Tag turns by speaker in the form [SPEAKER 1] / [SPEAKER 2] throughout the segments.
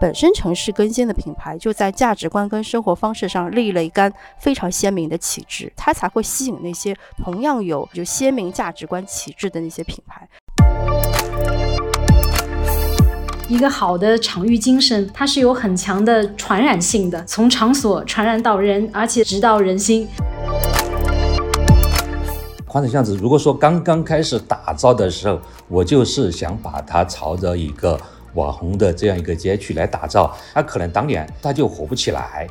[SPEAKER 1] 本身城市更新的品牌就在价值观跟生活方式上立了一杆非常鲜明的旗帜，它才会吸引那些同样有就鲜明价值观旗帜的那些品牌。
[SPEAKER 2] 一个好的场域精神，它是有很强的传染性的，从场所传染到人，而且直到人心。
[SPEAKER 3] 宽窄巷子，如果说刚刚开始打造的时候，我就是想把它朝着一个网红的这样一个街区来打造，那可能当年它就火不起来。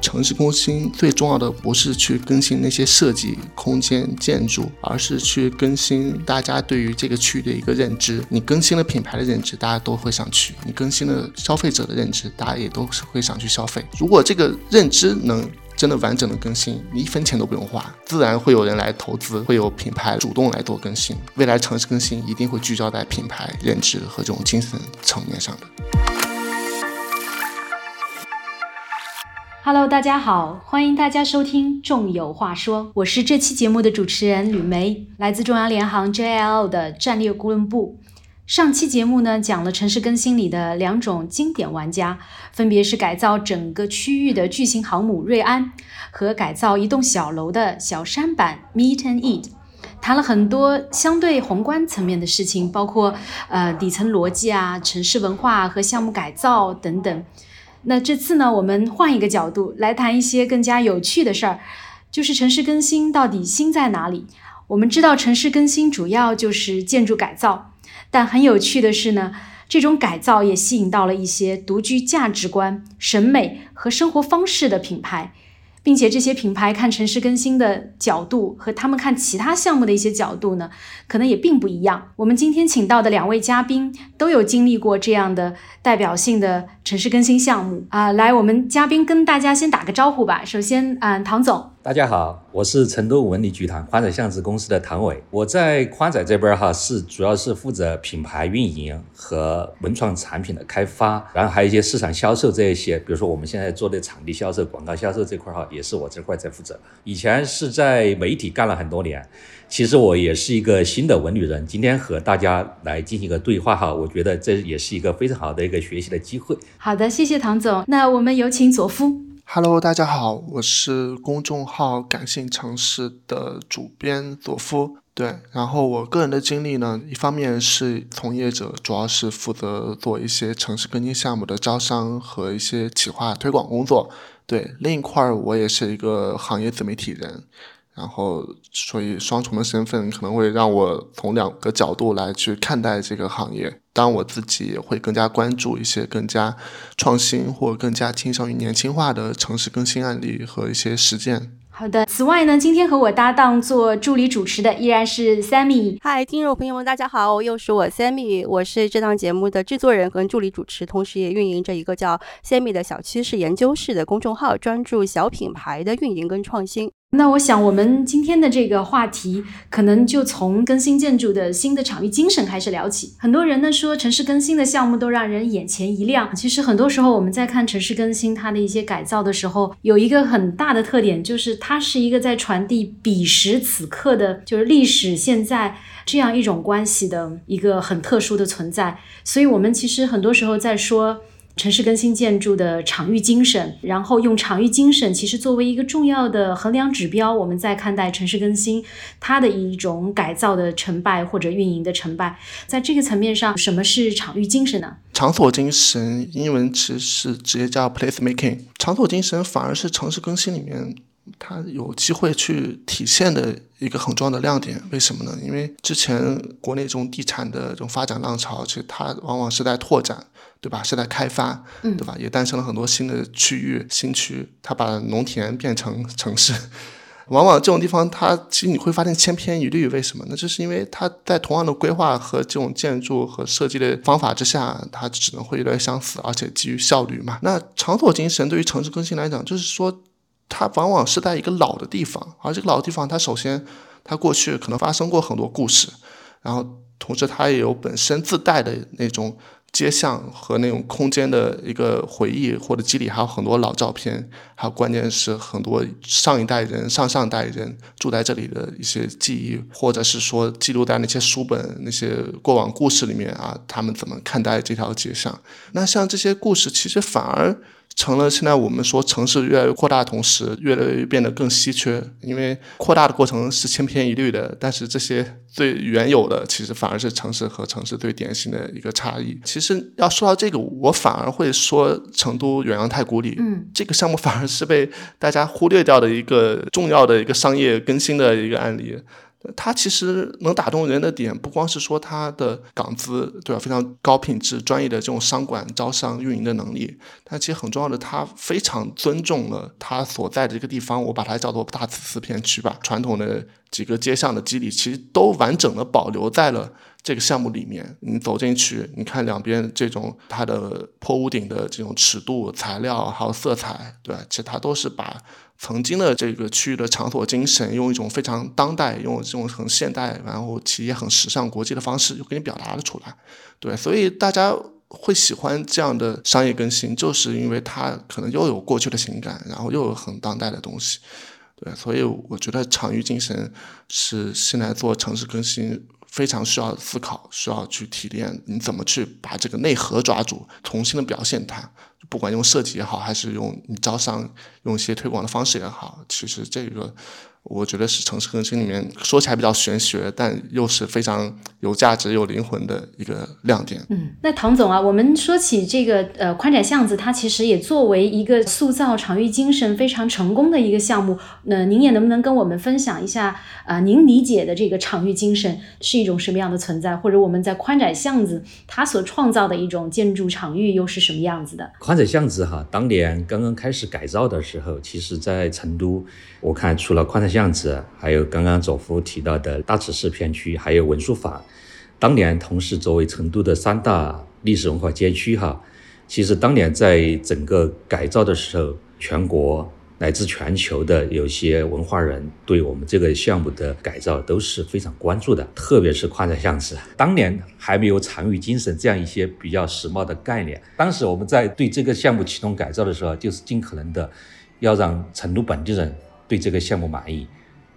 [SPEAKER 4] 城市更新最重要的不是去更新那些设计空间建筑，而是去更新大家对于这个区域的一个认知。你更新了品牌的认知，大家都会想去；你更新了消费者的认知，大家也都是会想去消费。如果这个认知能真的完整的更新，你一分钱都不用花，自然会有人来投资，会有品牌主动来做更新。未来城市更新一定会聚焦在品牌认知和这种精神层面上的。
[SPEAKER 2] Hello，大家好，欢迎大家收听《众有话说》，我是这期节目的主持人吕梅，来自中央联航 JL 的战略顾问部。上期节目呢，讲了城市更新里的两种经典玩家，分别是改造整个区域的巨型航母瑞安和改造一栋小楼的小山版 Meet and Eat，谈了很多相对宏观层面的事情，包括呃底层逻辑啊、城市文化和项目改造等等。那这次呢，我们换一个角度来谈一些更加有趣的事儿，就是城市更新到底新在哪里？我们知道城市更新主要就是建筑改造，但很有趣的是呢，这种改造也吸引到了一些独具价值观、审美和生活方式的品牌。并且这些品牌看城市更新的角度和他们看其他项目的一些角度呢，可能也并不一样。我们今天请到的两位嘉宾都有经历过这样的代表性的城市更新项目啊，来，我们嘉宾跟大家先打个招呼吧。首先，嗯，唐总。
[SPEAKER 3] 大家好，我是成都文旅集团宽窄巷子公司的唐伟。我在宽窄这边哈，是主要是负责品牌运营和文创产品的开发，然后还有一些市场销售这一些，比如说我们现在做的场地销售、广告销售这块哈，也是我这块在负责。以前是在媒体干了很多年，其实我也是一个新的文旅人。今天和大家来进行一个对话哈，我觉得这也是一个非常好的一个学习的机会。
[SPEAKER 2] 好的，谢谢唐总。那我们有请左夫。
[SPEAKER 4] Hello，大家好，我是公众号“感性城市”的主编佐夫。对，然后我个人的经历呢，一方面是从业者，主要是负责做一些城市更新项目的招商和一些企划推广工作。对，另一块儿我也是一个行业自媒体人。然后，所以双重的身份可能会让我从两个角度来去看待这个行业。当我自己也会更加关注一些更加创新或更加倾向于年轻化的城市更新案例和一些实践。
[SPEAKER 2] 好的。此外呢，今天和我搭档做助理主持的依然是 Sammy。
[SPEAKER 1] 嗨，听众朋友们，大家好，又是我 Sammy，我是这档节目的制作人和助理主持，同时也运营着一个叫 Sammy 的小趋势研究室的公众号，专注小品牌的运营跟创新。
[SPEAKER 2] 那我想，我们今天的这个话题，可能就从更新建筑的新的场域精神开始聊起。很多人呢说，城市更新的项目都让人眼前一亮。其实很多时候，我们在看城市更新它的一些改造的时候，有一个很大的特点，就是它是一个在传递彼时此刻的，就是历史现在这样一种关系的一个很特殊的存在。所以，我们其实很多时候在说。城市更新建筑的场域精神，然后用场域精神其实作为一个重要的衡量指标，我们在看待城市更新它的一种改造的成败或者运营的成败。在这个层面上，什么是场域精神呢？
[SPEAKER 4] 场所精神，英文其实是直接叫 place making。场所精神反而是城市更新里面它有机会去体现的一个很重要的亮点。为什么呢？因为之前国内这种地产的这种发展浪潮，其实它往往是在拓展。对吧？是在开发，对吧？也诞生了很多新的区域、新区，它把农田变成城市。往往这种地方，它其实你会发现千篇一律。为什么？那就是因为它在同样的规划和这种建筑和设计的方法之下，它只能会越来越相似，而且基于效率嘛。那场所精神对于城市更新来讲，就是说它往往是在一个老的地方，而这个老的地方，它首先它过去可能发生过很多故事，然后同时它也有本身自带的那种。街巷和那种空间的一个回忆或者机理，还有很多老照片，还有关键是很多上一代人、上上代人住在这里的一些记忆，或者是说记录在那些书本、那些过往故事里面啊，他们怎么看待这条街巷？那像这些故事，其实反而。成了现在我们说城市越来越扩大，同时越来越变得更稀缺。因为扩大的过程是千篇一律的，但是这些最原有的，其实反而是城市和城市最典型的一个差异。其实要说到这个，我反而会说成都远洋太古里，
[SPEAKER 2] 嗯，
[SPEAKER 4] 这个项目反而是被大家忽略掉的一个重要的一个商业更新的一个案例。它其实能打动人的点，不光是说它的港资，对吧？非常高品质、专业的这种商管招商运营的能力，但其实很重要的，它非常尊重了它所在的这个地方，我把它叫做大慈寺片区吧。传统的几个街巷的基底，其实都完整的保留在了这个项目里面。你走进去，你看两边这种它的坡屋顶的这种尺度、材料还有色彩，对吧？其实它都是把。曾经的这个区域的场所精神，用一种非常当代、用这种很现代，然后企业很时尚、国际的方式，就给你表达了出来。对，所以大家会喜欢这样的商业更新，就是因为它可能又有过去的情感，然后又有很当代的东西。对，所以我觉得场域精神是现在做城市更新非常需要思考、需要去提炼，你怎么去把这个内核抓住，重新的表现它。不管用设计也好，还是用你招商用一些推广的方式也好，其实这个。我觉得是城市更新里面说起来比较玄学，但又是非常有价值、有灵魂的一个亮点。
[SPEAKER 2] 嗯，那唐总啊，我们说起这个呃宽窄巷子，它其实也作为一个塑造场域精神非常成功的一个项目。那您也能不能跟我们分享一下啊？您理解的这个场域精神是一种什么样的存在？或者我们在宽窄巷子它所创造的一种建筑场域又是什么样子的？
[SPEAKER 3] 宽窄巷子哈，当年刚刚开始改造的时候，其实在成都，我看除了宽窄巷。子，还有刚刚左夫提到的大慈寺片区，还有文殊坊，当年同时作为成都的三大历史文化街区哈，其实当年在整个改造的时候，全国乃至全球的有些文化人对我们这个项目的改造都是非常关注的，特别是宽窄巷子，当年还没有场域精神这样一些比较时髦的概念，当时我们在对这个项目启动改造的时候，就是尽可能的要让成都本地人。对这个项目满意，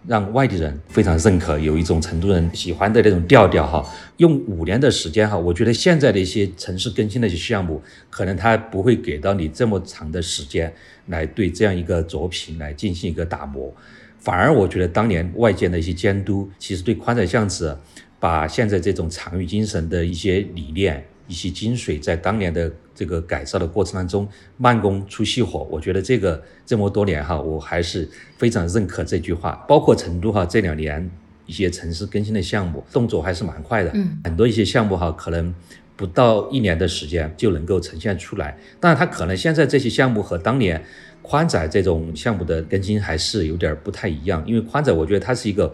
[SPEAKER 3] 让外地人非常认可，有一种成都人喜欢的那种调调哈。用五年的时间哈，我觉得现在的一些城市更新的一些项目，可能他不会给到你这么长的时间来对这样一个作品来进行一个打磨，反而我觉得当年外界的一些监督，其实对宽窄巷子把现在这种藏域精神的一些理念。一些精髓在当年的这个改造的过程当中慢工出细活，我觉得这个这么多年哈，我还是非常认可这句话。包括成都哈这两年一些城市更新的项目动作还是蛮快的，
[SPEAKER 2] 嗯，
[SPEAKER 3] 很多一些项目哈可能不到一年的时间就能够呈现出来。当然，它可能现在这些项目和当年宽窄这种项目的更新还是有点不太一样，因为宽窄我觉得它是一个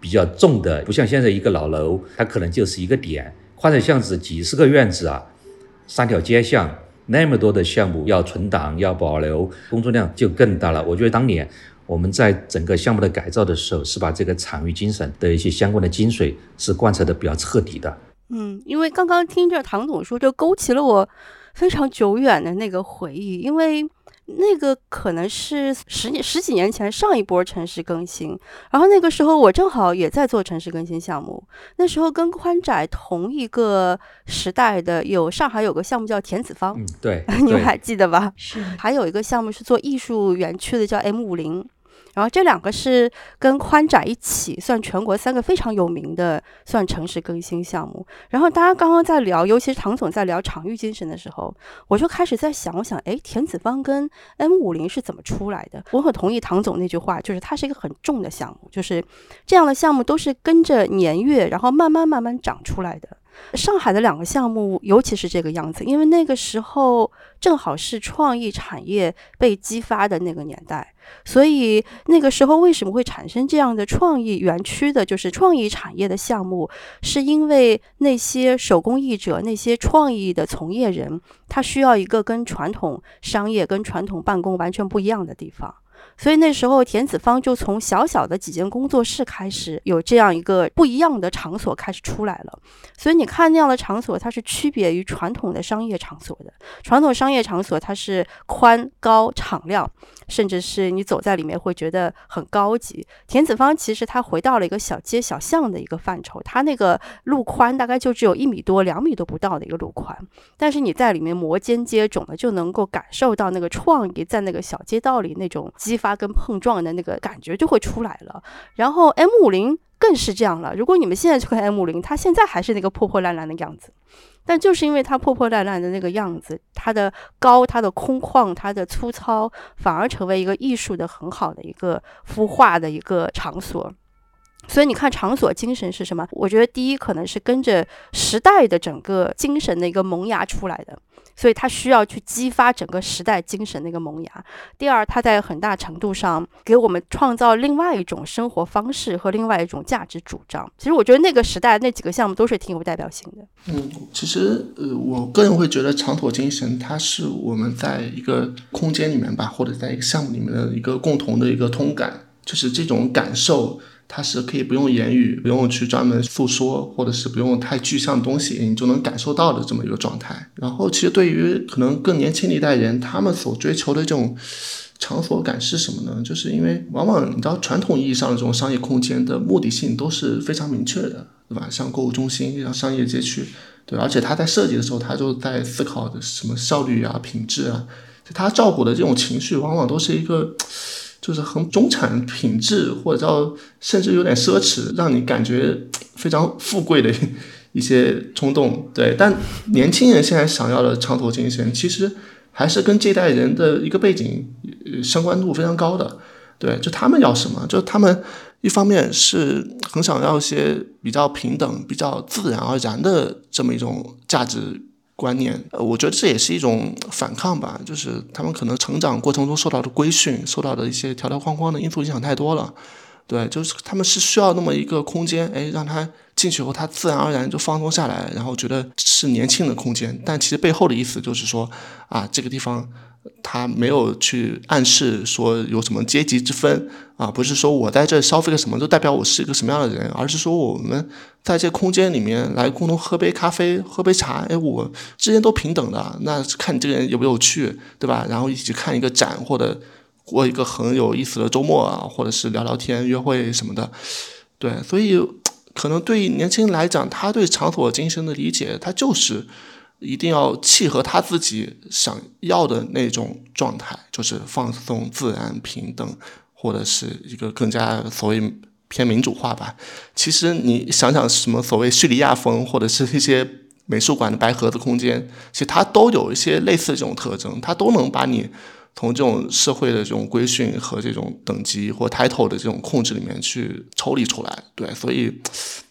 [SPEAKER 3] 比较重的，不像现在一个老楼，它可能就是一个点。宽窄巷子几十个院子啊，三条街巷，那么多的项目要存档要保留，工作量就更大了。我觉得当年我们在整个项目的改造的时候，是把这个场域精神的一些相关的精髓是贯彻的比较彻底的。
[SPEAKER 1] 嗯，因为刚刚听着唐总说，就勾起了我非常久远的那个回忆，因为。那个可能是十年十几年前上一波城市更新，然后那个时候我正好也在做城市更新项目。那时候跟宽窄同一个时代的有上海有个项目叫田子坊，
[SPEAKER 3] 嗯，对，
[SPEAKER 1] 你们还记得吧？
[SPEAKER 2] 是，
[SPEAKER 1] 还有一个项目是做艺术园区的，叫 M 五零。然后这两个是跟宽窄一起算全国三个非常有名的算城市更新项目。然后大家刚刚在聊，尤其是唐总在聊场域精神的时候，我就开始在想，我想，哎，田子坊跟 M 五零是怎么出来的？我很同意唐总那句话，就是它是一个很重的项目，就是这样的项目都是跟着年月，然后慢慢慢慢长出来的。上海的两个项目，尤其是这个样子，因为那个时候正好是创意产业被激发的那个年代，所以那个时候为什么会产生这样的创意园区的，就是创意产业的项目，是因为那些手工艺者、那些创意的从业人，他需要一个跟传统商业、跟传统办公完全不一样的地方。所以那时候田子坊就从小小的几间工作室开始，有这样一个不一样的场所开始出来了。所以你看那样的场所，它是区别于传统的商业场所的。传统商业场所它是宽高敞亮，甚至是你走在里面会觉得很高级。田子坊其实它回到了一个小街小巷的一个范畴，它那个路宽大概就只有一米多、两米都不到的一个路宽，但是你在里面摩肩接踵的，就能够感受到那个创意在那个小街道里那种激发跟碰撞的那个感觉就会出来了。然后 M 五零更是这样了，如果你们现在去看 M 五零，它现在还是那个破破烂烂的样子。但就是因为它破破烂烂的那个样子，它的高、它的空旷、它的粗糙，反而成为一个艺术的很好的一个孵化的一个场所。所以你看，场所精神是什么？我觉得第一可能是跟着时代的整个精神的一个萌芽出来的。所以它需要去激发整个时代精神的一个萌芽。第二，它在很大程度上给我们创造另外一种生活方式和另外一种价值主张。其实我觉得那个时代那几个项目都是挺有代表性的。
[SPEAKER 4] 嗯，其实呃，我个人会觉得长妥精神，它是我们在一个空间里面吧，或者在一个项目里面的一个共同的一个通感，就是这种感受。它是可以不用言语，不用去专门诉说，或者是不用太具象的东西，你就能感受到的这么一个状态。然后，其实对于可能更年轻的一代人，他们所追求的这种场所感是什么呢？就是因为往往你知道，传统意义上的这种商业空间的目的性都是非常明确的，对吧？像购物中心，像商业街区，对，而且他在设计的时候，他就在思考的什么效率啊、品质啊，就他照顾的这种情绪，往往都是一个。就是很中产品质，或者叫甚至有点奢侈，让你感觉非常富贵的一些冲动。对，但年轻人现在想要的长途精神，其实还是跟这代人的一个背景相关度非常高的。对，就他们要什么？就他们一方面是很想要一些比较平等、比较自然而然的这么一种价值。观念，呃，我觉得这也是一种反抗吧，就是他们可能成长过程中受到的规训，受到的一些条条框框的因素影响太多了，对，就是他们是需要那么一个空间，哎，让他进去后，他自然而然就放松下来，然后觉得是年轻的空间，但其实背后的意思就是说，啊，这个地方。他没有去暗示说有什么阶级之分啊，不是说我在这消费个什么，就代表我是一个什么样的人，而是说我们在这空间里面来共同喝杯咖啡、喝杯茶，哎，我之间都平等的。那看你这个人有没有趣，对吧？然后一起看一个展，或者过一个很有意思的周末啊，或者是聊聊天、约会什么的。对，所以可能对于年轻人来讲，他对场所精神的理解，他就是。一定要契合他自己想要的那种状态，就是放松、自然、平等，或者是一个更加所谓偏民主化吧。其实你想想，什么所谓叙利亚风，或者是一些美术馆的白盒子空间，其实它都有一些类似这种特征，它都能把你。从这种社会的这种规训和这种等级或 title 的这种控制里面去抽离出来，对，所以，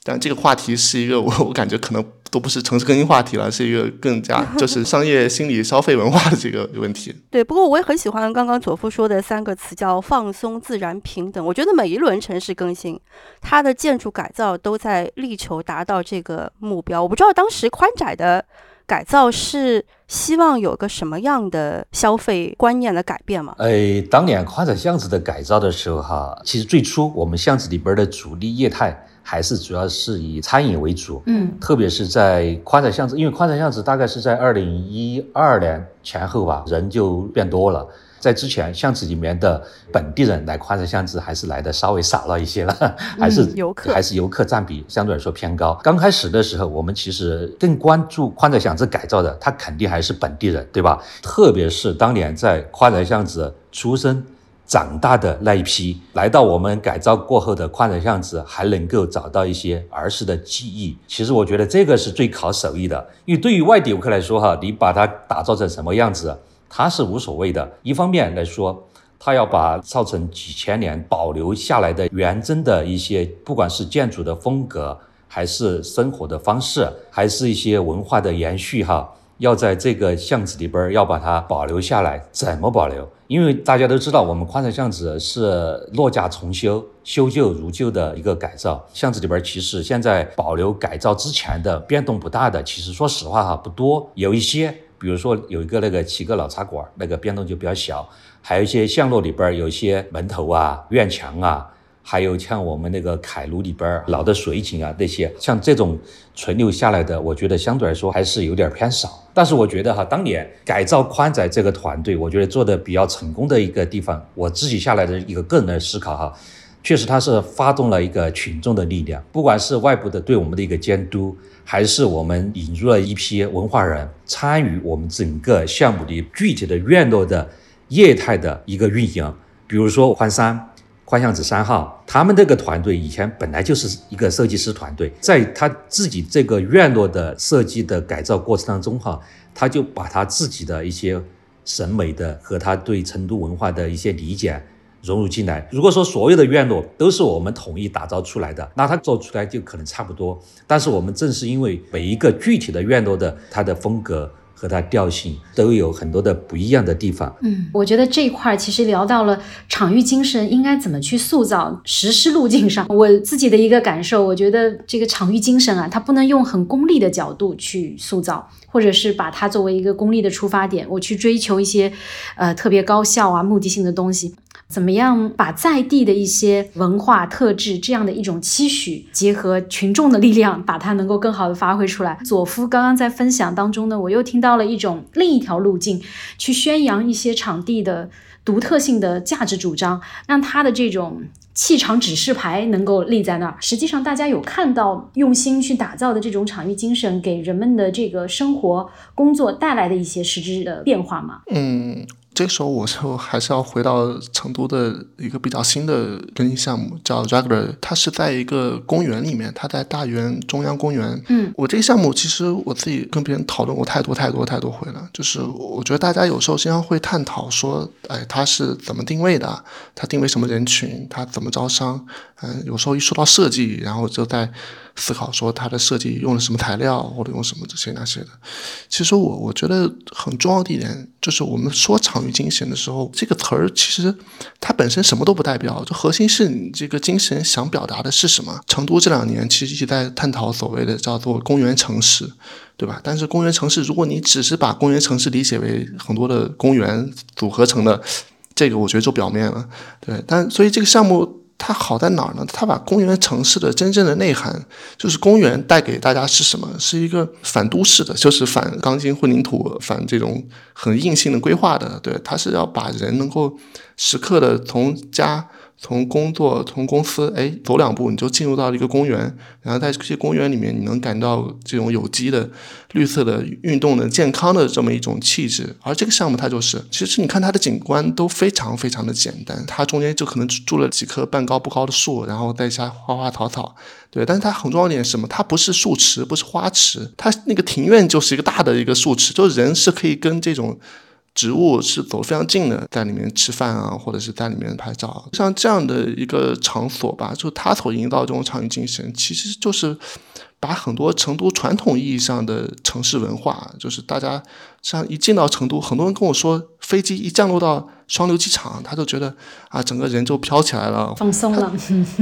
[SPEAKER 4] 但这个话题是一个我我感觉可能都不是城市更新话题了，是一个更加就是 商业心理消费文化的这个问题。
[SPEAKER 1] 对，不过我也很喜欢刚刚左夫说的三个词，叫放松、自然、平等。我觉得每一轮城市更新，它的建筑改造都在力求达到这个目标。我不知道当时宽窄的。改造是希望有个什么样的消费观念的改变吗？
[SPEAKER 3] 哎，当年宽窄巷子的改造的时候，哈，其实最初我们巷子里边的主力业态还是主要是以餐饮为主，
[SPEAKER 1] 嗯，
[SPEAKER 3] 特别是在宽窄巷子，因为宽窄巷子大概是在二零一二年前后吧，人就变多了。在之前巷子里面的本地人来宽窄巷子还是来的稍微少了一些了，还是
[SPEAKER 1] 游客，
[SPEAKER 3] 还是游客占比相对来说偏高。刚开始的时候，我们其实更关注宽窄巷子改造的，他肯定还是本地人，对吧？特别是当年在宽窄巷子出生、长大的那一批，来到我们改造过后的宽窄巷子，还能够找到一些儿时的记忆。其实我觉得这个是最考手艺的，因为对于外地游客来说，哈，你把它打造成什么样子？它是无所谓的。一方面来说，它要把造成几千年保留下来的原真的一些，不管是建筑的风格，还是生活的方式，还是一些文化的延续，哈，要在这个巷子里边要把它保留下来。怎么保留？因为大家都知道，我们宽窄巷子是落架重修、修旧如旧的一个改造。巷子里边其实现在保留改造之前的变动不大的，其实说实话哈不多，有一些。比如说有一个那个七个老茶馆，那个变动就比较小，还有一些巷落里边有些门头啊、院墙啊。还有像我们那个凯庐里边老的水井啊，那些像这种存留下来的，我觉得相对来说还是有点偏少。但是我觉得哈，当年改造宽窄这个团队，我觉得做的比较成功的一个地方，我自己下来的一个个人的思考哈，确实它是发动了一个群众的力量，不管是外部的对我们的一个监督，还是我们引入了一批文化人参与我们整个项目的具体的院落的业态的一个运营，比如说宽山。宽巷子三号，他们这个团队以前本来就是一个设计师团队，在他自己这个院落的设计的改造过程当中，哈，他就把他自己的一些审美的和他对成都文化的一些理解融入进来。如果说所有的院落都是我们统一打造出来的，那它做出来就可能差不多。但是我们正是因为每一个具体的院落的它的风格。和它调性都有很多的不一样的地方。
[SPEAKER 2] 嗯，我觉得这一块其实聊到了场域精神应该怎么去塑造，实施路径上，我自己的一个感受，我觉得这个场域精神啊，它不能用很功利的角度去塑造，或者是把它作为一个功利的出发点，我去追求一些呃特别高效啊目的性的东西。怎么样把在地的一些文化特质这样的一种期许，结合群众的力量，把它能够更好的发挥出来？佐夫刚刚在分享当中呢，我又听到了一种另一条路径，去宣扬一些场地的独特性的价值主张，让他的这种气场指示牌能够立在那儿。实际上，大家有看到用心去打造的这种场域精神，给人们的这个生活工作带来的一些实质的变化吗？
[SPEAKER 4] 嗯。这个时候我就还是要回到成都的一个比较新的更新项目，叫 Regular。它是在一个公园里面，它在大园中央公园。
[SPEAKER 2] 嗯，
[SPEAKER 4] 我这个项目其实我自己跟别人讨论过太多太多太多回了。就是我觉得大家有时候经常会探讨说，哎，它是怎么定位的？它定位什么人群？它怎么招商？嗯，有时候一说到设计，然后就在。思考说它的设计用了什么材料，或者用什么这些那些的。其实我我觉得很重要的一点就是，我们说场域精神的时候，这个词儿其实它本身什么都不代表，就核心是你这个精神想表达的是什么。成都这两年其实一直在探讨所谓的叫做公园城市，对吧？但是公园城市，如果你只是把公园城市理解为很多的公园组合成的，这个我觉得就表面了。对，但所以这个项目。它好在哪儿呢？它把公园城市的真正的内涵，就是公园带给大家是什么？是一个反都市的，就是反钢筋混凝土，反这种很硬性的规划的。对，它是要把人能够时刻的从家。从工作从公司哎走两步你就进入到了一个公园，然后在这些公园里面你能感到这种有机的、绿色的、运动的、健康的这么一种气质。而这个项目它就是，其实你看它的景观都非常非常的简单，它中间就可能住了几棵半高不高的树，然后再下花花草草，对。但是它很重要一点是什么？它不是树池，不是花池，它那个庭院就是一个大的一个树池，就是人是可以跟这种。植物是走非常近的，在里面吃饭啊，或者是在里面拍照，像这样的一个场所吧，就它所营造这种场景精神，其实就是。把很多成都传统意义上的城市文化，就是大家像一进到成都，很多人跟我说，飞机一降落到双流机场，他就觉得啊，整个人就飘起来了，
[SPEAKER 2] 放松了。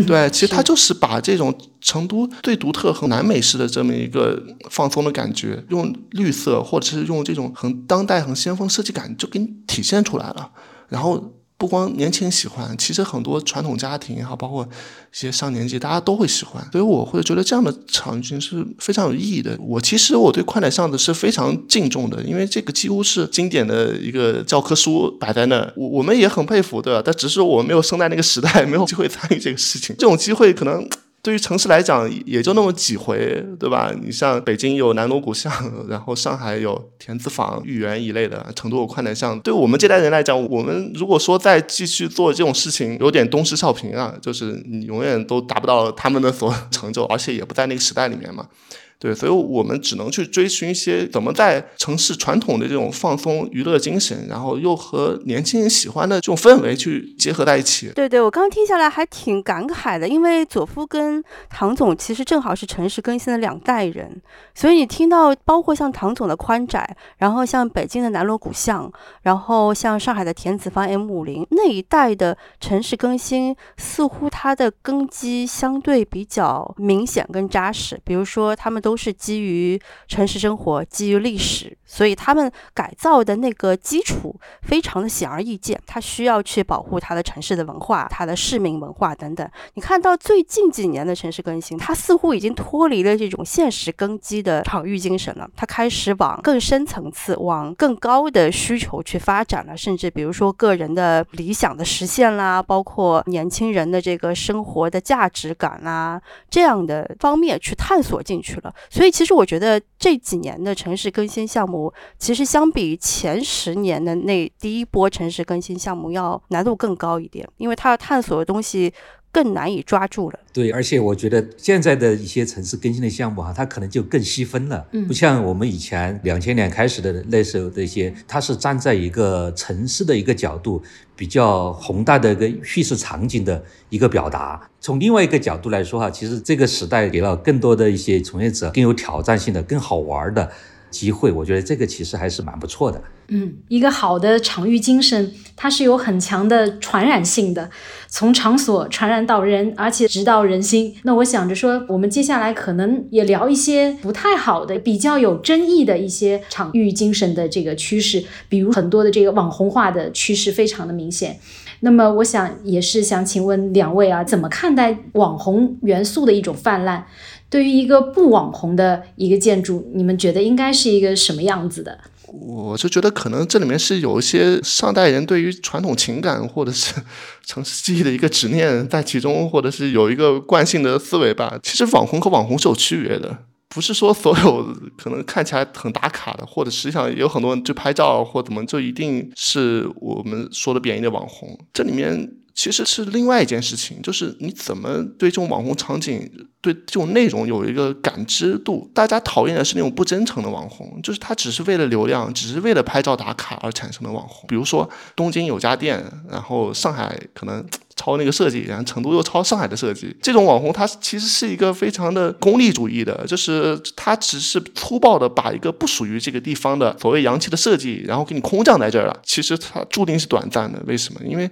[SPEAKER 4] 对，其实他就是把这种成都最独特和南美式的这么一个放松的感觉，用绿色或者是用这种很当代、很先锋设计感，就给你体现出来了，然后。不光年轻人喜欢，其实很多传统家庭也好，包括一些上年纪，大家都会喜欢。所以我会觉得这样的场景是非常有意义的。我其实我对宽窄巷子是非常敬重的，因为这个几乎是经典的一个教科书摆在那，我我们也很佩服，对吧？但只是我没有生在那个时代，没有机会参与这个事情。这种机会可能。对于城市来讲，也就那么几回，对吧？你像北京有南锣鼓巷，然后上海有田子坊、豫园一类的，成都有宽窄巷。对我们这代人来讲，我们如果说再继续做这种事情，有点东施效颦啊，就是你永远都达不到他们的所 成就，而且也不在那个时代里面嘛。对，所以我们只能去追寻一些怎么在城市传统的这种放松娱乐精神，然后又和年轻人喜欢的这种氛围去结合在一起。
[SPEAKER 1] 对对，我刚刚听下来还挺感慨的，因为佐夫跟唐总其实正好是城市更新的两代人，所以你听到包括像唐总的宽窄，然后像北京的南锣鼓巷，然后像上海的田子坊 M 五零那一代的城市更新，似乎它的根基相对比较明显跟扎实，比如说他们。都是基于城市生活，基于历史，所以他们改造的那个基础非常的显而易见，它需要去保护它的城市的文化、它的市民文化等等。你看到最近几年的城市更新，它似乎已经脱离了这种现实根基的场域精神了，它开始往更深层次、往更高的需求去发展了，甚至比如说个人的理想的实现啦，包括年轻人的这个生活的价值感啦，这样的方面去探索进去了。所以其实我觉得这几年的城市更新项目，其实相比前十年的那第一波城市更新项目要难度更高一点，因为它要探索的东西。更难以抓住了。
[SPEAKER 3] 对，而且我觉得现在的一些城市更新的项目哈，它可能就更细分了，嗯不像我们以前两千年开始的那时候的一些，它是站在一个城市的一个角度，比较宏大的一个叙事场景的一个表达。从另外一个角度来说哈，其实这个时代给了更多的一些从业者更有挑战性的、更好玩的。机会，我觉得这个其实还是蛮不错的。
[SPEAKER 2] 嗯，一个好的场域精神，它是有很强的传染性的，从场所传染到人，而且直到人心。那我想着说，我们接下来可能也聊一些不太好的、比较有争议的一些场域精神的这个趋势，比如很多的这个网红化的趋势非常的明显。那么，我想也是想请问两位啊，怎么看待网红元素的一种泛滥？对于一个不网红的一个建筑，你们觉得应该是一个什么样子的？
[SPEAKER 4] 我就觉得可能这里面是有一些上代人对于传统情感或者是 城市记忆的一个执念在其中，或者是有一个惯性的思维吧。其实网红和网红是有区别的，不是说所有可能看起来很打卡的，或者实际上也有很多人就拍照或怎么就一定是我们说的贬义的网红。这里面。其实是另外一件事情，就是你怎么对这种网红场景、对这种内容有一个感知度。大家讨厌的是那种不真诚的网红，就是他只是为了流量，只是为了拍照打卡而产生的网红。比如说东京有家店，然后上海可能抄那个设计，然后成都又抄上海的设计。这种网红他其实是一个非常的功利主义的，就是他只是粗暴的把一个不属于这个地方的所谓洋气的设计，然后给你空降在这儿了。其实它注定是短暂的，为什么？因为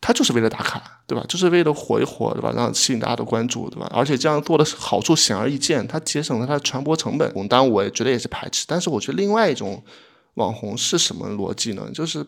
[SPEAKER 4] 他就是为了打卡，对吧？就是为了火一火，对吧？让吸引大家的关注，对吧？而且这样做的好处显而易见，它节省了它的传播成本。当然，我也觉得也是排斥。但是，我觉得另外一种网红是什么逻辑呢？就是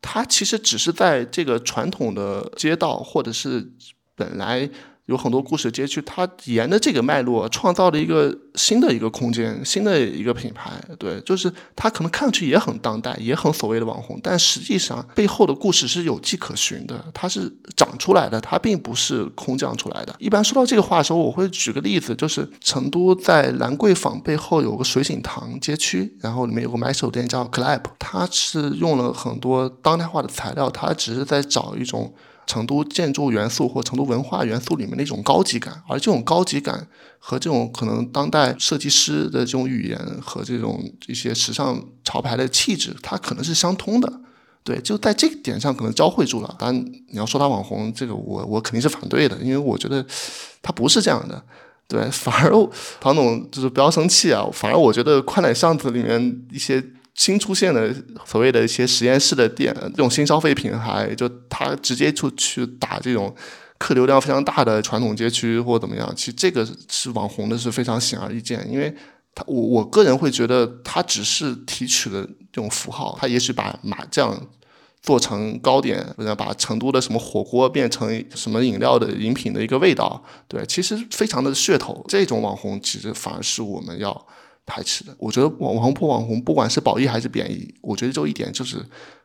[SPEAKER 4] 他其实只是在这个传统的街道，或者是本来。有很多故事街区，它沿着这个脉络创造了一个新的一个空间，新的一个品牌。对，就是它可能看上去也很当代，也很所谓的网红，但实际上背后的故事是有迹可循的，它是长出来的，它并不是空降出来的。一般说到这个话的时候，我会举个例子，就是成都在兰桂坊背后有个水井堂街区，然后里面有个买手店叫 Club，它是用了很多当代化的材料，它只是在找一种。成都建筑元素或成都文化元素里面的一种高级感，而这种高级感和这种可能当代设计师的这种语言和这种一些时尚潮牌的气质，它可能是相通的。对，就在这个点上可能交汇住了。当然，你要说他网红，这个我我肯定是反对的，因为我觉得他不是这样的。对，反而唐总就是不要生气啊，反而我觉得宽窄巷子里面一些。新出现的所谓的一些实验室的店，这种新消费品牌，就他直接就去打这种客流量非常大的传统街区或怎么样，其实这个是网红的是非常显而易见，因为他我我个人会觉得他只是提取了这种符号，他也许把麻将做成糕点，或者把成都的什么火锅变成什么饮料的饮品的一个味道，对，其实非常的噱头，这种网红其实反而是我们要。排斥的，我觉得网红不网红，不管是褒义还是贬义，我觉得就一点就是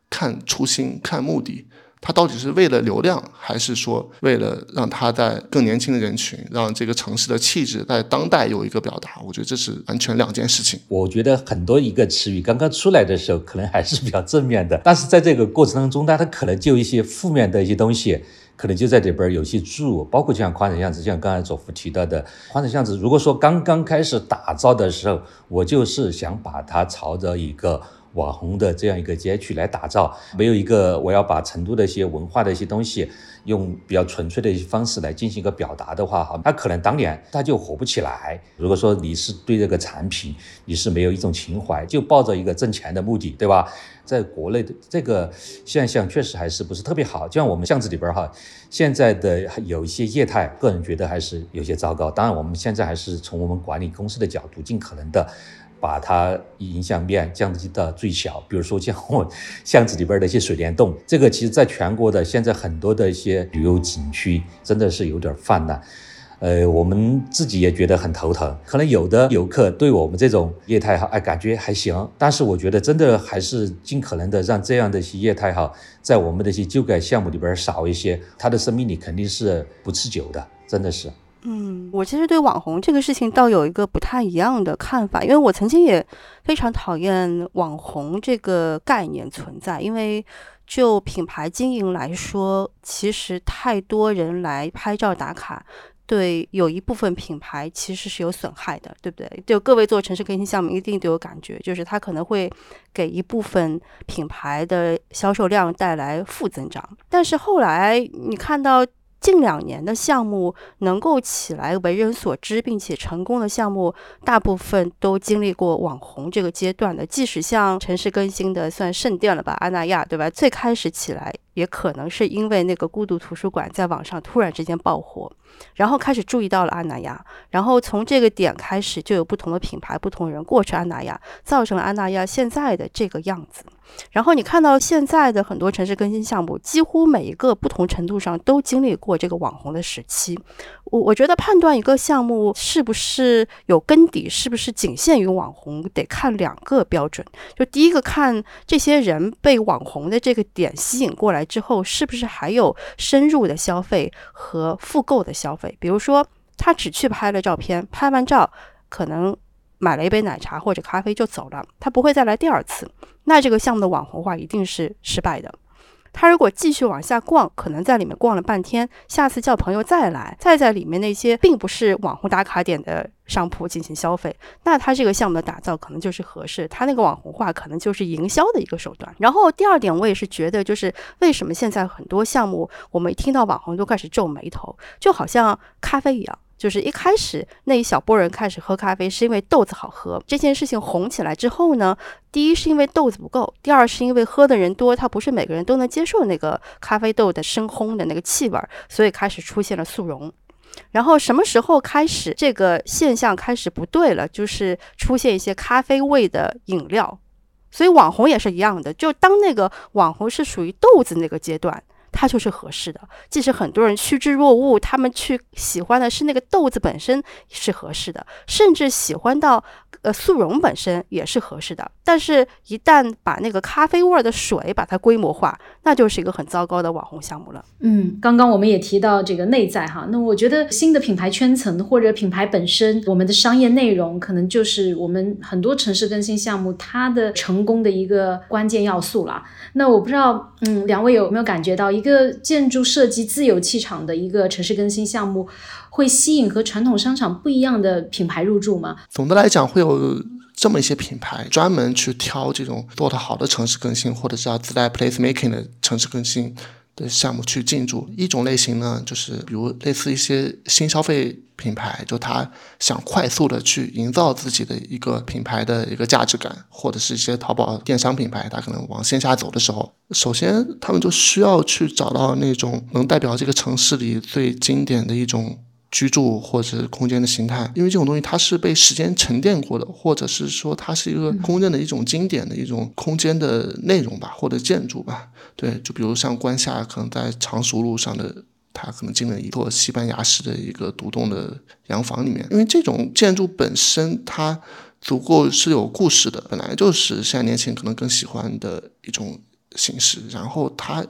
[SPEAKER 4] 看初心、看目的，他到底是为了流量，还是说为了让他在更年轻的人群，让这个城市的气质在当代有一个表达？我觉得这是完全两件事情。
[SPEAKER 3] 我觉得很多一个词语刚刚出来的时候，可能还是比较正面的，但是在这个过程当中，它可能就一些负面的一些东西。可能就在里边有些住，包括像宽窄巷子，像刚才左福提到的宽窄巷子。如果说刚刚开始打造的时候，我就是想把它朝着一个网红的这样一个街区来打造，没有一个我要把成都的一些文化的一些东西用比较纯粹的一些方式来进行一个表达的话，哈，那可能当年它就火不起来。如果说你是对这个产品你是没有一种情怀，就抱着一个挣钱的目的，对吧？在国内的这个现象确实还是不是特别好，就像我们巷子里边哈，现在的有一些业态，个人觉得还是有些糟糕。当然，我们现在还是从我们管理公司的角度，尽可能的把它影响面降低到最小。比如说像我 巷子里边的一些水帘洞，这个其实在全国的现在很多的一些旅游景区真的是有点泛滥。呃，我们自己也觉得很头疼。可能有的游客对我们这种业态哈，哎，感觉还行。但是我觉得真的还是尽可能的让这样的一些业态哈，在我们的一些旧改项目里边少一些，它的生命力肯定是不持久的，真的是。
[SPEAKER 1] 嗯，我其实对网红这个事情倒有一个不太一样的看法，因为我曾经也非常讨厌网红这个概念存在，因为就品牌经营来说，其实太多人来拍照打卡。对，有一部分品牌其实是有损害的，对不对？就各位做城市更新项目，一定都有感觉，就是它可能会给一部分品牌的销售量带来负增长。但是后来你看到。近两年的项目能够起来为人所知并且成功的项目，大部分都经历过网红这个阶段的。即使像城市更新的算圣殿了吧，阿那亚对吧？最开始起来也可能是因为那个孤独图书馆在网上突然之间爆火，然后开始注意到了阿那亚，然后从这个点开始就有不同的品牌、不同人过去阿那亚，造成了阿那亚现在的这个样子。然后你看到现在的很多城市更新项目，几乎每一个不同程度上都经历过这个网红的时期。我我觉得判断一个项目是不是有根底，是不是仅限于网红，得看两个标准。就第一个看这些人被网红的这个点吸引过来之后，是不是还有深入的消费和复购的消费。比如说他只去拍了照片，拍完照可能。买了一杯奶茶或者咖啡就走了，他不会再来第二次。那这个项目的网红化一定是失败的。他如果继续往下逛，可能在里面逛了半天，下次叫朋友再来，再在里面那些并不是网红打卡点的商铺进行消费，那他这个项目的打造可能就是合适。他那个网红化可能就是营销的一个手段。然后第二点，我也是觉得，就是为什么现在很多项目，我们一听到网红都开始皱眉头，就好像咖啡一样。就是一开始那一小波人开始喝咖啡，是因为豆子好喝。这件事情红起来之后呢，第一是因为豆子不够，第二是因为喝的人多，他不是每个人都能接受那个咖啡豆的深烘的那个气味，所以开始出现了速溶。然后什么时候开始这个现象开始不对了？就是出现一些咖啡味的饮料。所以网红也是一样的，就当那个网红是属于豆子那个阶段。它就是合适的，即使很多人趋之若鹜，他们去喜欢的是那个豆子本身是合适的，甚至喜欢到呃速溶本身也是合适的。但是，一旦把那个咖啡味的水把它规模化，那就是一个很糟糕的网红项目了。
[SPEAKER 2] 嗯，刚刚我们也提到这个内在哈，那我觉得新的品牌圈层或者品牌本身，我们的商业内容可能就是我们很多城市更新项目它的成功的一个关键要素了。那我不知道，嗯，两位有没有感觉到一一个建筑设计自有气场的一个城市更新项目，会吸引和传统商场不一样的品牌入驻吗？
[SPEAKER 4] 总的来讲，会有这么一些品牌专门去挑这种做得好的城市更新，或者是要自带 place making 的城市更新。的项目去进驻一种类型呢，就是比如类似一些新消费品牌，就他想快速的去营造自己的一个品牌的一个价值感，或者是一些淘宝电商品牌，他可能往线下走的时候，首先他们就需要去找到那种能代表这个城市里最经典的一种。居住或者空间的形态，因为这种东西它是被时间沉淀过的，或者是说它是一个公认的一种经典的一种空间的内容吧，或者建筑吧。对，就比如像关夏，可能在常熟路上的，它可能进了一座西班牙式的一个独栋的洋房里面，因为这种建筑本身它足够是有故事的，本来就是现在年轻人可能更喜欢的一种形式，然后它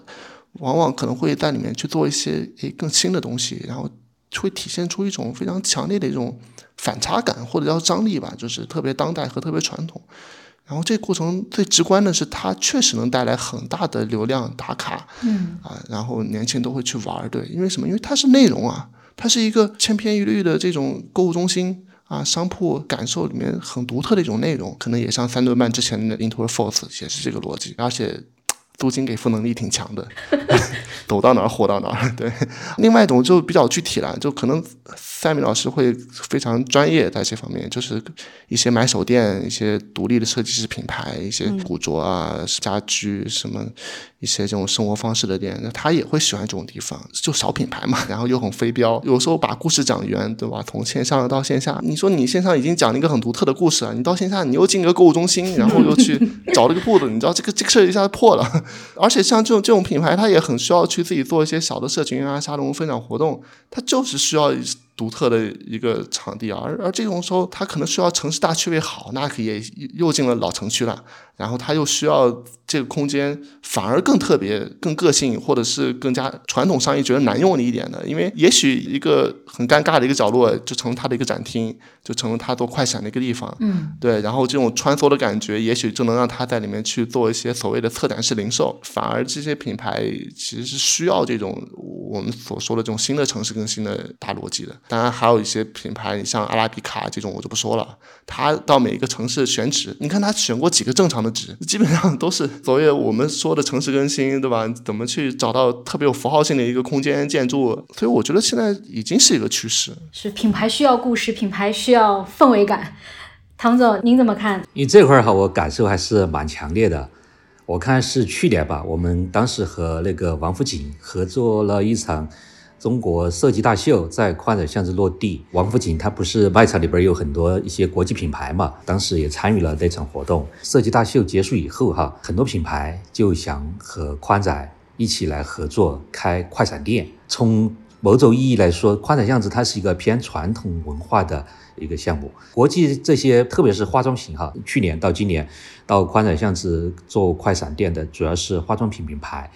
[SPEAKER 4] 往往可能会在里面去做一些诶更新的东西，然后。会体现出一种非常强烈的一种反差感，或者叫张力吧，就是特别当代和特别传统。然后这过程最直观的是，它确实能带来很大的流量打卡，
[SPEAKER 2] 嗯
[SPEAKER 4] 啊，然后年轻人都会去玩儿，对，因为什么？因为它是内容啊，它是一个千篇一律的这种购物中心啊，商铺感受里面很独特的一种内容，可能也像三顿半之前的 Into Force 也是这个逻辑，而且租金给付能力挺强的，走到哪儿火到哪儿。对，另外一种就比较具体了，就可能赛米老师会非常专业在这方面，就是一些买手店、一些独立的设计师品牌、一些古着啊、家居什么。一些这种生活方式的店，那他也会喜欢这种地方，就小品牌嘛，然后又很非标，有时候把故事讲圆，对吧？从线上到线下，你说你线上已经讲了一个很独特的故事了，你到线下你又进个购物中心，然后又去 找了个铺子，你知道这个这个事儿一下子破了。而且像这种这种品牌，它也很需要去自己做一些小的社群啊、沙龙分享活动，它就是需要。独特的一个场地啊，而而这种时候，它可能需要城市大区位好，那可也又进了老城区了。然后它又需要这个空间，反而更特别、更个性，或者是更加传统商业觉得难用的一点的。因为也许一个很尴尬的一个角落，就成了它的一个展厅，就成了它做快闪的一个地方。
[SPEAKER 2] 嗯，
[SPEAKER 4] 对。然后这种穿梭的感觉，也许就能让它在里面去做一些所谓的策展式零售。反而这些品牌其实是需要这种我们所说的这种新的城市更新的大逻辑的。当然，还有一些品牌，你像阿拉比卡这种，我就不说了。他到每一个城市选址，你看他选过几个正常的址，基本上都是所谓我们说的城市更新，对吧？怎么去找到特别有符号性的一个空间建筑？所以我觉得现在已经是一个趋势。
[SPEAKER 2] 是品牌需要故事，品牌需要氛围感。唐总，您怎么看？
[SPEAKER 3] 因为这块儿哈，我感受还是蛮强烈的。我看是去年吧，我们当时和那个王府井合作了一场。中国设计大秀在宽窄巷子落地，王府井它不是卖场里边有很多一些国际品牌嘛？当时也参与了那场活动。设计大秀结束以后，哈，很多品牌就想和宽窄一起来合作开快闪店。从某种意义来说，宽窄巷子它是一个偏传统文化的一个项目。国际这些，特别是化妆品，哈，去年到今年到宽窄巷子做快闪店的主要是化妆品品牌。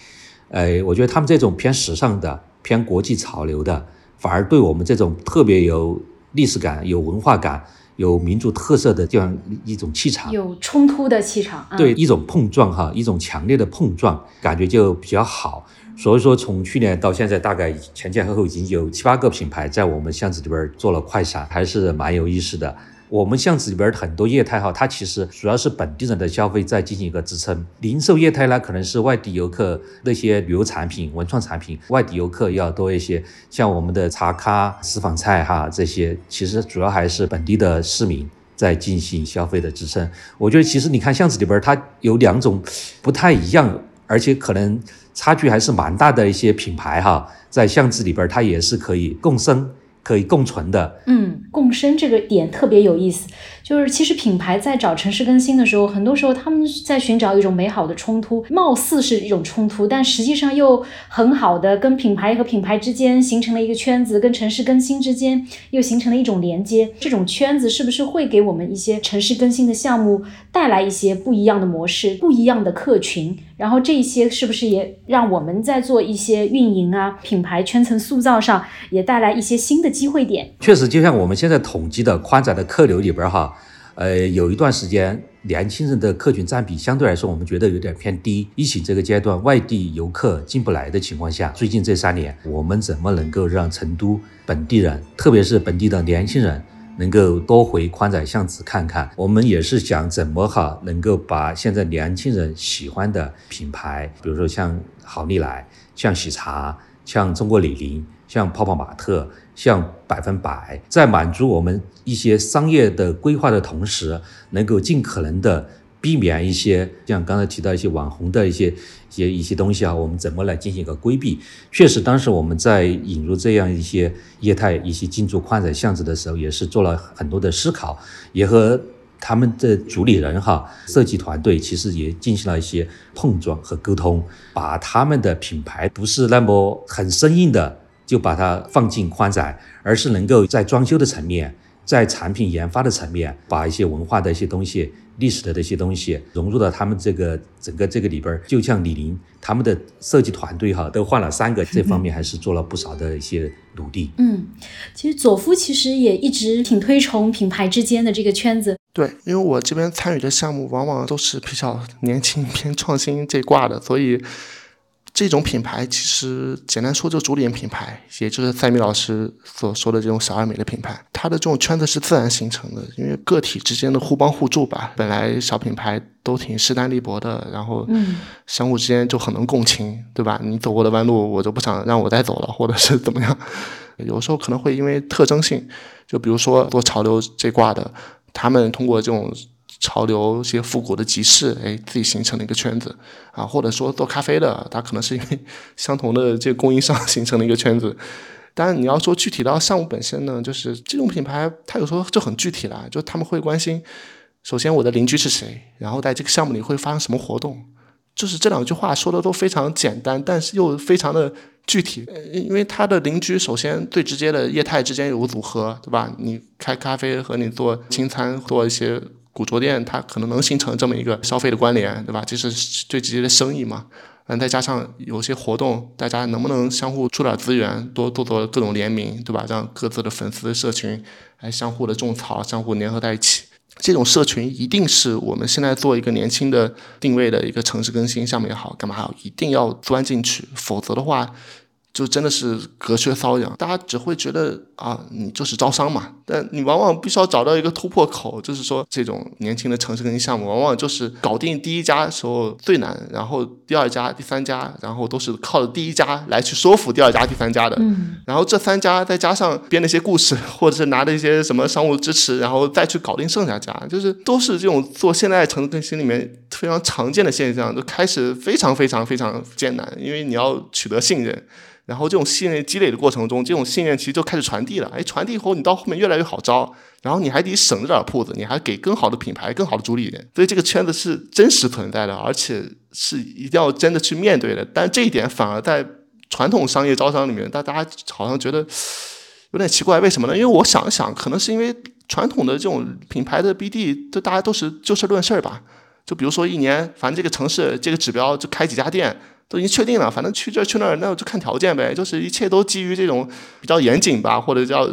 [SPEAKER 3] 呃，我觉得他们这种偏时尚的。偏国际潮流的，反而对我们这种特别有历史感、有文化感、有民族特色的这样一种气场，
[SPEAKER 2] 有冲突的气场，
[SPEAKER 3] 对一种碰撞哈，一种强烈的碰撞，感觉就比较好。所以说，从去年到现在，大概前前后后已经有七八个品牌在我们巷子里边做了快闪，还是蛮有意思的。我们巷子里边很多业态哈，它其实主要是本地人的消费在进行一个支撑。零售业态呢，可能是外地游客那些旅游产品、文创产品，外地游客要多一些。像我们的茶咖、私房菜哈这些，其实主要还是本地的市民在进行消费的支撑。我觉得其实你看巷子里边，它有两种不太一样，而且可能差距还是蛮大的一些品牌哈，在巷子里边它也是可以共生。可以共存的，
[SPEAKER 2] 嗯，共生这个点特别有意思。就是其实品牌在找城市更新的时候，很多时候他们在寻找一种美好的冲突，貌似是一种冲突，但实际上又很好的跟品牌和品牌之间形成了一个圈子，跟城市更新之间又形成了一种连接。这种圈子是不是会给我们一些城市更新的项目带来一些不一样的模式、不一样的客群？然后这些是不是也让我们在做一些运营啊、品牌圈层塑造上也带来一些新的机会点？
[SPEAKER 3] 确实，就像我们现在统计的宽窄的客流里边哈。呃，有一段时间，年轻人的客群占比相对来说，我们觉得有点偏低。疫情这个阶段，外地游客进不来的情况下，最近这三年，我们怎么能够让成都本地人，特别是本地的年轻人，能够多回宽窄巷子看看？我们也是想怎么哈，能够把现在年轻人喜欢的品牌，比如说像好利来、像喜茶、像中国李宁、像泡泡玛特。像百分百在满足我们一些商业的规划的同时，能够尽可能的避免一些像刚才提到一些网红的一些一些一些东西啊，我们怎么来进行一个规避？确实，当时我们在引入这样一些业态、一些进驻宽窄巷子的时候，也是做了很多的思考，也和他们的主理人哈设计团队其实也进行了一些碰撞和沟通，把他们的品牌不是那么很生硬的。就把它放进宽窄，而是能够在装修的层面，在产品研发的层面，把一些文化的一些东西、历史的这些东西融入到他们这个整个这个里边儿。就像李宁他们的设计团队哈，都换了三个，这方面还是做了不少的一些努力。
[SPEAKER 2] 嗯，其实佐夫其实也一直挺推崇品牌之间的这个圈子。
[SPEAKER 4] 对，因为我这边参与的项目往往都是比较年轻偏创新这挂的，所以。这种品牌其实简单说，就主理人品牌，也就是赛米老师所说的这种小而美的品牌。它的这种圈子是自然形成的，因为个体之间的互帮互助吧。本来小品牌都挺势单力薄的，然后相互之间就很能共情，对吧？你走过的弯路，我就不想让我再走了，或者是怎么样。有时候可能会因为特征性，就比如说做潮流这挂的，他们通过这种。潮流一些复古的集市，哎，自己形成了一个圈子啊，或者说做咖啡的，他可能是因为 相同的这个供应商 形成了一个圈子。当然，你要说具体到项目本身呢，就是这种品牌，它有时候就很具体了，就他们会关心，首先我的邻居是谁，然后在这个项目里会发生什么活动，就是这两句话说的都非常简单，但是又非常的具体。因为他的邻居首先最直接的业态之间有个组合，对吧？你开咖啡和你做清餐做一些。古着店它可能能形成这么一个消费的关联，对吧？这是最直接的生意嘛。嗯，再加上有些活动，大家能不能相互出点资源，多做做各种联名，对吧？让各自的粉丝社群来相互的种草，相互粘合在一起。这种社群一定是我们现在做一个年轻的定位的一个城市更新项目也好，干嘛好，一定要钻进去，否则的话。就真的是隔靴搔痒，大家只会觉得啊，你就是招商嘛。但你往往必须要找到一个突破口，就是说这种年轻的城市更新项目，往往就是搞定第一家时候最难，然后第二家、第三家，然后都是靠着第一家来去说服第二家、第三家的。嗯。然后这三家再加上编了一些故事，或者是拿了一些什么商务支持，然后再去搞定剩下家，就是都是这种做现代城市更新里面非常常见的现象，就开始非常非常非常艰难，因为你要取得信任。然后这种信任积累的过程中，这种信任其实就开始传递了。哎，传递以后，你到后面越来越好招，然后你还得省着点铺子，你还给更好的品牌、更好的主理人。所以这个圈子是真实存在的，而且是一定要真的去面对的。但这一点反而在传统商业招商里面，大家好像觉得有点奇怪，为什么呢？因为我想想，可能是因为传统的这种品牌的 BD，就大家都是就事论事吧。就比如说一年，反正这个城市这个指标就开几家店。都已经确定了，反正去这去那儿，那就看条件呗。就是一切都基于这种比较严谨吧，或者叫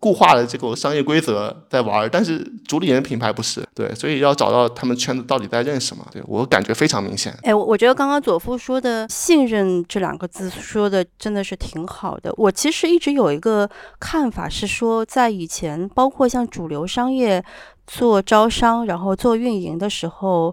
[SPEAKER 4] 固化的这个商业规则在玩。但是主理人品牌不是，对，所以要找到他们圈子到底在认什么。对我感觉非常明显。
[SPEAKER 1] 哎，我我觉得刚刚左夫说的信任这两个字说的真的是挺好的。我其实一直有一个看法是说，在以前，包括像主流商业做招商，然后做运营的时候。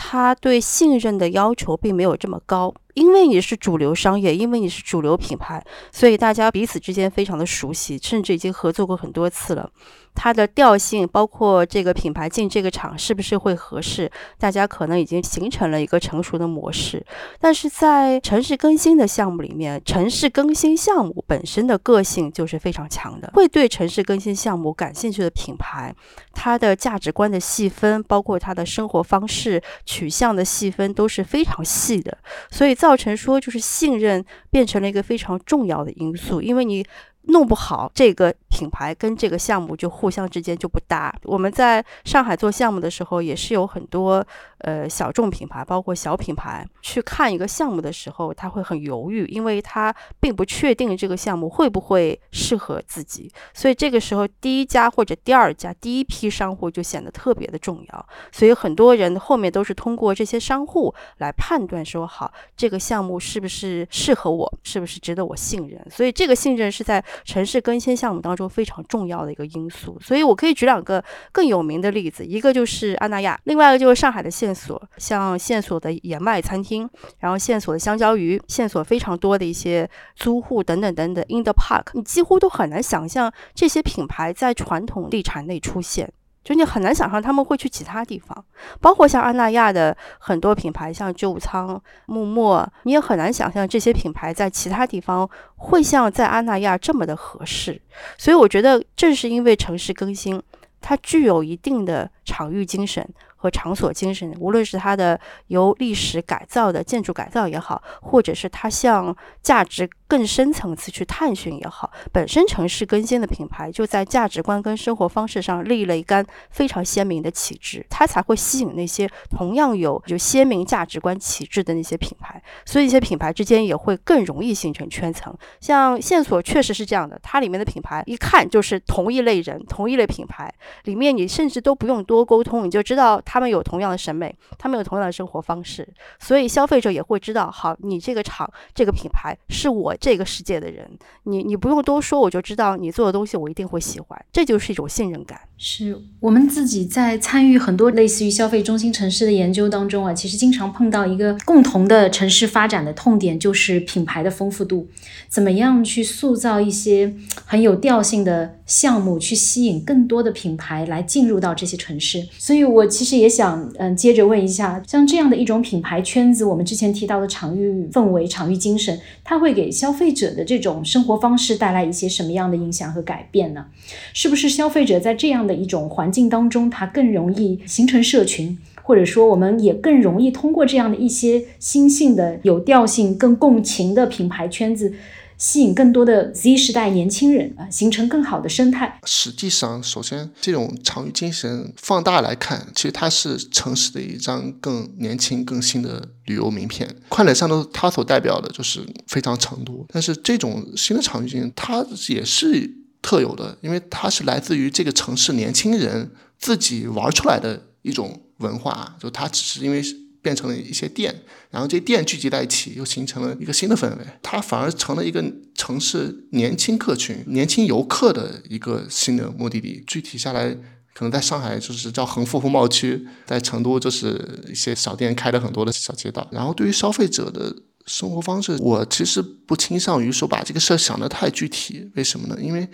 [SPEAKER 1] 他对信任的要求并没有这么高，因为你是主流商业，因为你是主流品牌，所以大家彼此之间非常的熟悉，甚至已经合作过很多次了。它的调性，包括这个品牌进这个厂是不是会合适，大家可能已经形成了一个成熟的模式。但是在城市更新的项目里面，城市更新项目本身的个性就是非常强的。会对城市更新项目感兴趣的品牌，它的价值观的细分，包括它的生活方式取向的细分都是非常细的，所以造造成说就是信任变成了一个非常重要的因素，因为你。弄不好，这个品牌跟这个项目就互相之间就不搭。我们在上海做项目的时候，也是有很多呃小众品牌，包括小品牌去看一个项目的时候，他会很犹豫，因为他并不确定这个项目会不会适合自己。所以这个时候，第一家或者第二家第一批商户就显得特别的重要。所以很多人后面都是通过这些商户来判断说，好，这个项目是不是适合我，是不是值得我信任。所以这个信任是在。城市更新项目当中非常重要的一个因素，所以我可以举两个更有名的例子，一个就是安娜亚，另外一个就是上海的线索，像线索的野麦餐厅，然后线索的香蕉鱼，线索非常多的一些租户等等等等，In the Park，你几乎都很难想象这些品牌在传统地产内出现。就你很难想象他们会去其他地方，包括像安娜亚的很多品牌，像旧仓、木墨，你也很难想象这些品牌在其他地方会像在安娜亚这么的合适。所以我觉得，正是因为城市更新，它具有一定的场域精神。和场所精神，无论是它的由历史改造的建筑改造也好，或者是它向价值更深层次去探寻也好，本身城市更新的品牌就在价值观跟生活方式上立了一杆非常鲜明的旗帜，它才会吸引那些同样有有鲜明价值观旗帜的那些品牌，所以一些品牌之间也会更容易形成圈层。像线索确实是这样的，它里面的品牌一看就是同一类人、同一类品牌，里面你甚至都不用多沟通，你就知道。他们有同样的审美，他们有同样的生活方式，所以消费者也会知道，好，你这个厂这个品牌是我这个世界的人，你你不用多说，我就知道你做的东西我一定会喜欢，这就是一种信任感。
[SPEAKER 2] 是我们自己在参与很多类似于消费中心城市的研究当中啊，其实经常碰到一个共同的城市发展的痛点，就是品牌的丰富度，怎么样去塑造一些很有调性的项目，去吸引更多的品牌来进入到这些城市。所以我其实也想，嗯，接着问一下，像这样的一种品牌圈子，我们之前提到的场域氛围、场域精神，它会给消费者的这种生活方式带来一些什么样的影响和改变呢？是不是消费者在这样的一种环境当中，它更容易形成社群，或者说我们也更容易通过这样的一些新兴的、有调性、更共情的品牌圈子，吸引更多的 Z 时代年轻人啊，形成更好的生态。
[SPEAKER 4] 实际上，首先这种场域精神放大来看，其实它是城市的一张更年轻、更新的旅游名片。快乐上头它所代表的就是非常成都，但是这种新的场域精神，它也是。特有的，因为它是来自于这个城市年轻人自己玩出来的一种文化，就它只是因为变成了一些店，然后这店聚集在一起，又形成了一个新的氛围，它反而成了一个城市年轻客群、年轻游客的一个新的目的地。具体下来，可能在上海就是叫横幅风貌区，在成都就是一些小店开了很多的小街道。然后对于消费者的。生活方式，我其实不倾向于说把这个事儿想得太具体。为什么呢？因为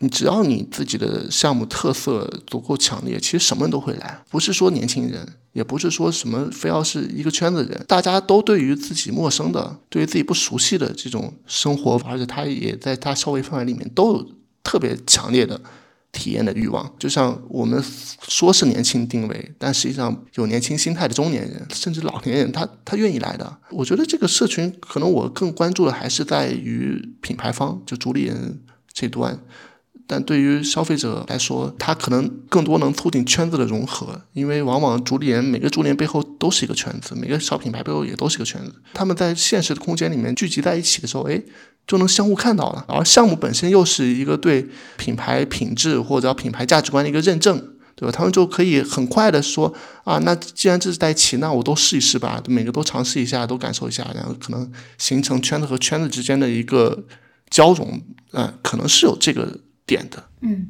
[SPEAKER 4] 你只要你自己的项目特色足够强烈，其实什么人都会来。不是说年轻人，也不是说什么非要是一个圈子人，大家都对于自己陌生的、对于自己不熟悉的这种生活，而且他也在他消费范围里面都有特别强烈的。体验的欲望，就像我们说是年轻定位，但实际上有年轻心态的中年人，甚至老年人，他他愿意来的。我觉得这个社群，可能我更关注的还是在于品牌方，就主理人这端。但对于消费者来说，他可能更多能促进圈子的融合，因为往往主理人每个主理人背后都是一个圈子，每个小品牌背后也都是一个圈子。他们在现实的空间里面聚集在一起的时候，哎，就能相互看到了。而项目本身又是一个对品牌品质或者品牌价值观的一个认证，对吧？他们就可以很快的说啊，那既然这是在一起，那我都试一试吧，每个都尝试一下，都感受一下，然后可能形成圈子和圈子之间的一个交融，嗯，可能是有这个。点的，
[SPEAKER 2] 嗯，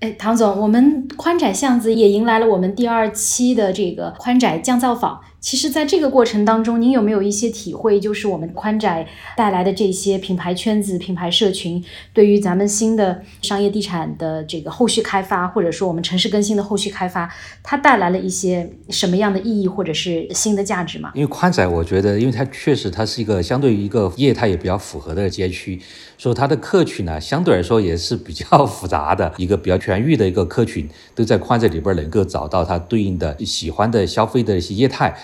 [SPEAKER 2] 哎，唐总，我们宽窄巷子也迎来了我们第二期的这个宽窄降噪坊。其实，在这个过程当中，您有没有一些体会？就是我们宽窄带来的这些品牌圈子、品牌社群，对于咱们新的商业地产的这个后续开发，或者说我们城市更新的后续开发，它带来了一些什么样的意义，或者是新的价值吗？
[SPEAKER 3] 因为宽窄，我觉得，因为它确实它是一个相对于一个业态也比较符合的街区，所以它的客群呢，相对来说也是比较 复杂的一个比较全域的一个客群，都在宽窄里边能够找到它对应的喜欢的消费的一些业态。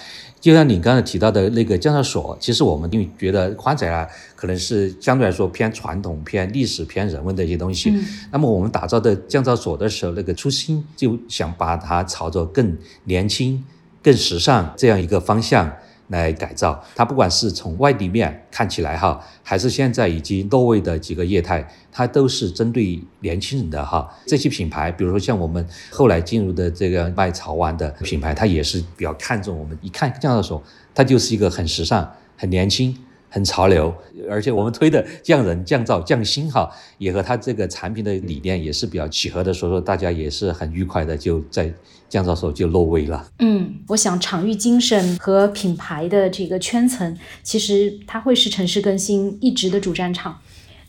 [SPEAKER 3] 就像你刚才提到的那个降噪所，其实我们因为觉得宽窄啊，可能是相对来说偏传统、偏历史、偏人文的一些东西。那么我们打造的降噪所的时候，那个初心就想把它朝着更年轻、更时尚这样一个方向。来改造它，不管是从外立面看起来哈，还是现在已经落位的几个业态，它都是针对年轻人的哈。这些品牌，比如说像我们后来进入的这个卖潮玩的品牌，它也是比较看重我们一看这样的时候，它就是一个很时尚、很年轻。很潮流，而且我们推的匠人、降噪、降薪哈，也和它这个产品的理念也是比较契合的，所以说大家也是很愉快的就在降噪时候就落位了。
[SPEAKER 2] 嗯，我想场域精神和品牌的这个圈层，其实它会是城市更新一直的主战场。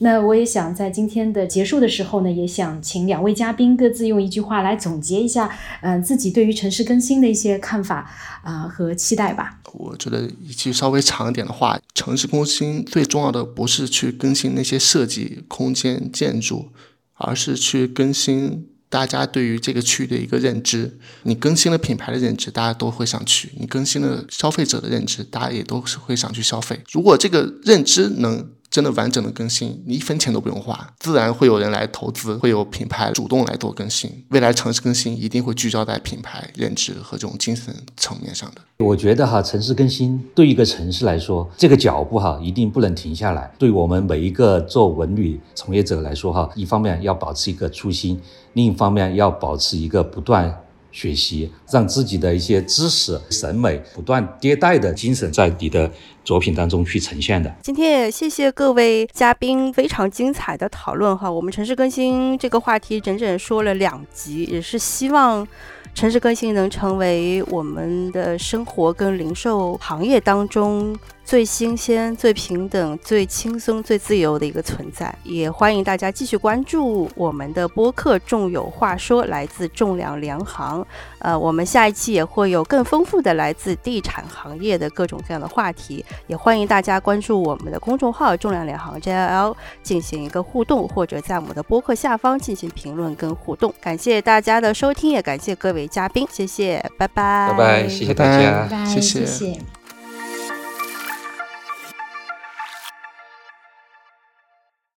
[SPEAKER 2] 那我也想在今天的结束的时候呢，也想请两位嘉宾各自用一句话来总结一下，嗯，自己对于城市更新的一些看法啊和期待吧。
[SPEAKER 4] 我觉得一句稍微长一点的话，城市更新最重要的不是去更新那些设计空间建筑，而是去更新大家对于这个区域的一个认知。你更新了品牌的认知，大家都会想去；你更新了消费者的认知，大家也都是会想去消费。如果这个认知能。真的完整的更新，你一分钱都不用花，自然会有人来投资，会有品牌主动来做更新。未来城市更新一定会聚焦在品牌认知和这种精神层面上的。
[SPEAKER 3] 我觉得哈，城市更新对一个城市来说，这个脚步哈一定不能停下来。对我们每一个做文旅从业者来说哈，一方面要保持一个初心，另一方面要保持一个不断学习，让自己的一些知识、审美不断迭代的精神，在你的作品当中去呈现的。
[SPEAKER 1] 今天也谢谢各位嘉宾非常精彩的讨论哈，我们城市更新这个话题整整说了两集，也是希望。城市更新能成为我们的生活跟零售行业当中最新鲜、最平等、最轻松、最自由的一个存在。也欢迎大家继续关注我们的播客《众有话说》，来自重量联行。呃，我们下一期也会有更丰富的来自地产行业的各种各样的话题。也欢迎大家关注我们的公众号“重量联行 JLL” 进行一个互动，或者在我们的播客下方进行评论跟互动。感谢大家的收听，也感谢各位嘉宾，谢谢，拜拜，
[SPEAKER 3] 拜拜，谢谢大家，
[SPEAKER 2] 拜拜，
[SPEAKER 4] 谢
[SPEAKER 2] 谢谢。